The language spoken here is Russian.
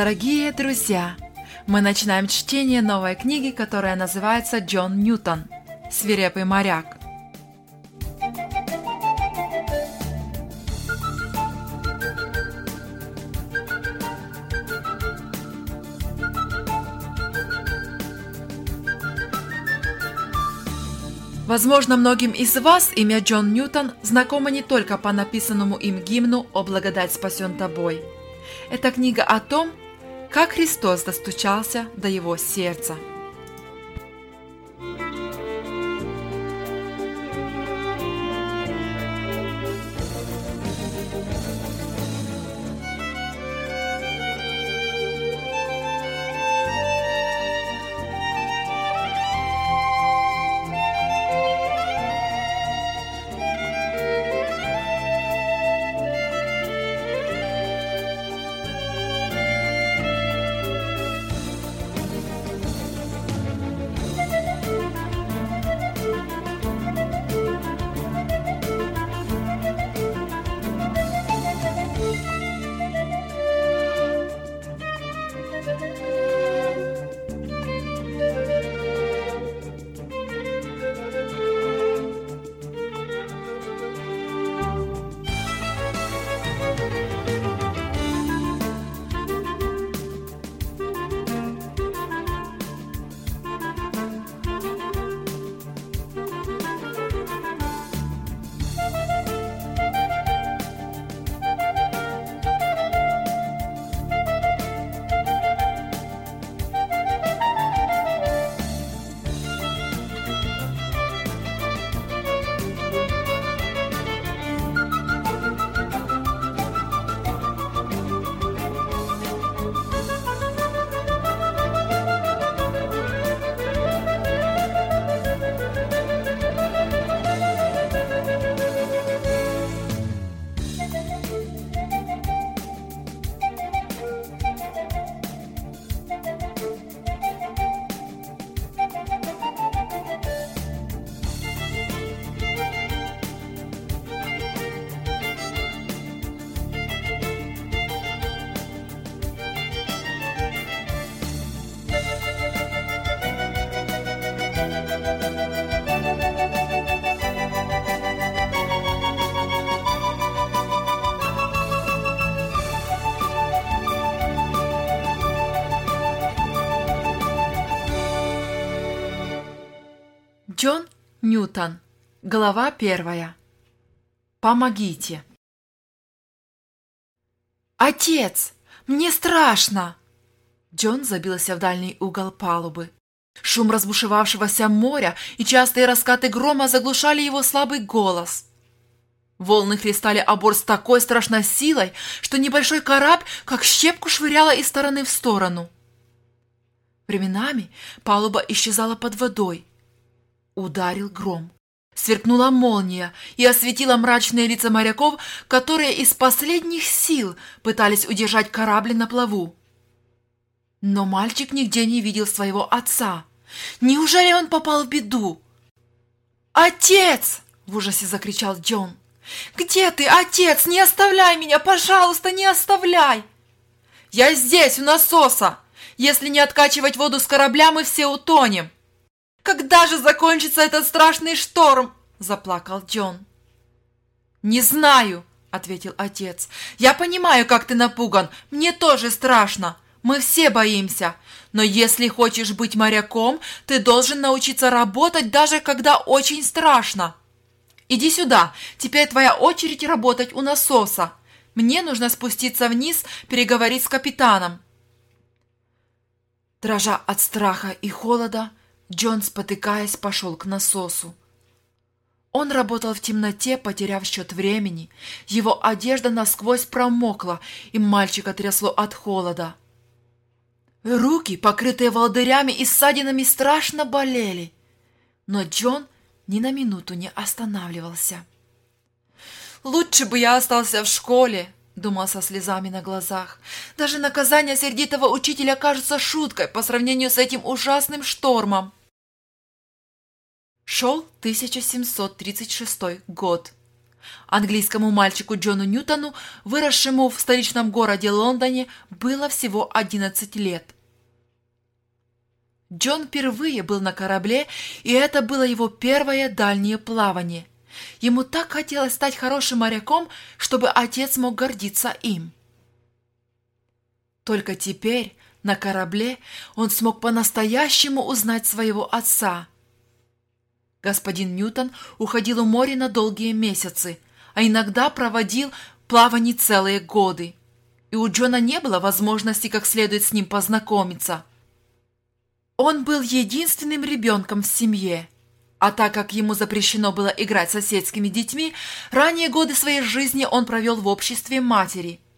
Дорогие друзья, мы начинаем чтение новой книги, которая называется «Джон Ньютон. Свирепый моряк». Возможно, многим из вас имя Джон Ньютон знакомо не только по написанному им гимну «О благодать спасен тобой». Это книга о том, как Христос достучался до его сердца. Джон Ньютон. Глава первая. Помогите. Отец, мне страшно. Джон забился в дальний угол палубы. Шум разбушевавшегося моря и частые раскаты грома заглушали его слабый голос. Волны хлестали о с такой страшной силой, что небольшой корабль как щепку швыряла из стороны в сторону. Временами палуба исчезала под водой, Ударил гром. Сверкнула молния и осветила мрачные лица моряков, которые из последних сил пытались удержать корабль на плаву. Но мальчик нигде не видел своего отца. Неужели он попал в беду? «Отец!» — в ужасе закричал Джон. «Где ты, отец? Не оставляй меня, пожалуйста, не оставляй!» «Я здесь, у насоса! Если не откачивать воду с корабля, мы все утонем!» Когда же закончится этот страшный шторм?» – заплакал Джон. «Не знаю», – ответил отец. «Я понимаю, как ты напуган. Мне тоже страшно. Мы все боимся. Но если хочешь быть моряком, ты должен научиться работать, даже когда очень страшно. Иди сюда. Теперь твоя очередь работать у насоса. Мне нужно спуститься вниз, переговорить с капитаном». Дрожа от страха и холода, Джон, спотыкаясь, пошел к насосу. Он работал в темноте, потеряв счет времени. Его одежда насквозь промокла, и мальчика трясло от холода. Руки, покрытые волдырями и ссадинами, страшно болели. Но Джон ни на минуту не останавливался. «Лучше бы я остался в школе», — думал со слезами на глазах. «Даже наказание сердитого учителя кажется шуткой по сравнению с этим ужасным штормом». Шел 1736 год. Английскому мальчику Джону Ньютону, выросшему в столичном городе Лондоне, было всего 11 лет. Джон впервые был на корабле, и это было его первое дальнее плавание. Ему так хотелось стать хорошим моряком, чтобы отец мог гордиться им. Только теперь на корабле он смог по-настоящему узнать своего отца. Господин Ньютон уходил в море на долгие месяцы, а иногда проводил плавание целые годы. И у Джона не было возможности как следует с ним познакомиться. Он был единственным ребенком в семье, а так как ему запрещено было играть с соседскими детьми, ранние годы своей жизни он провел в обществе матери –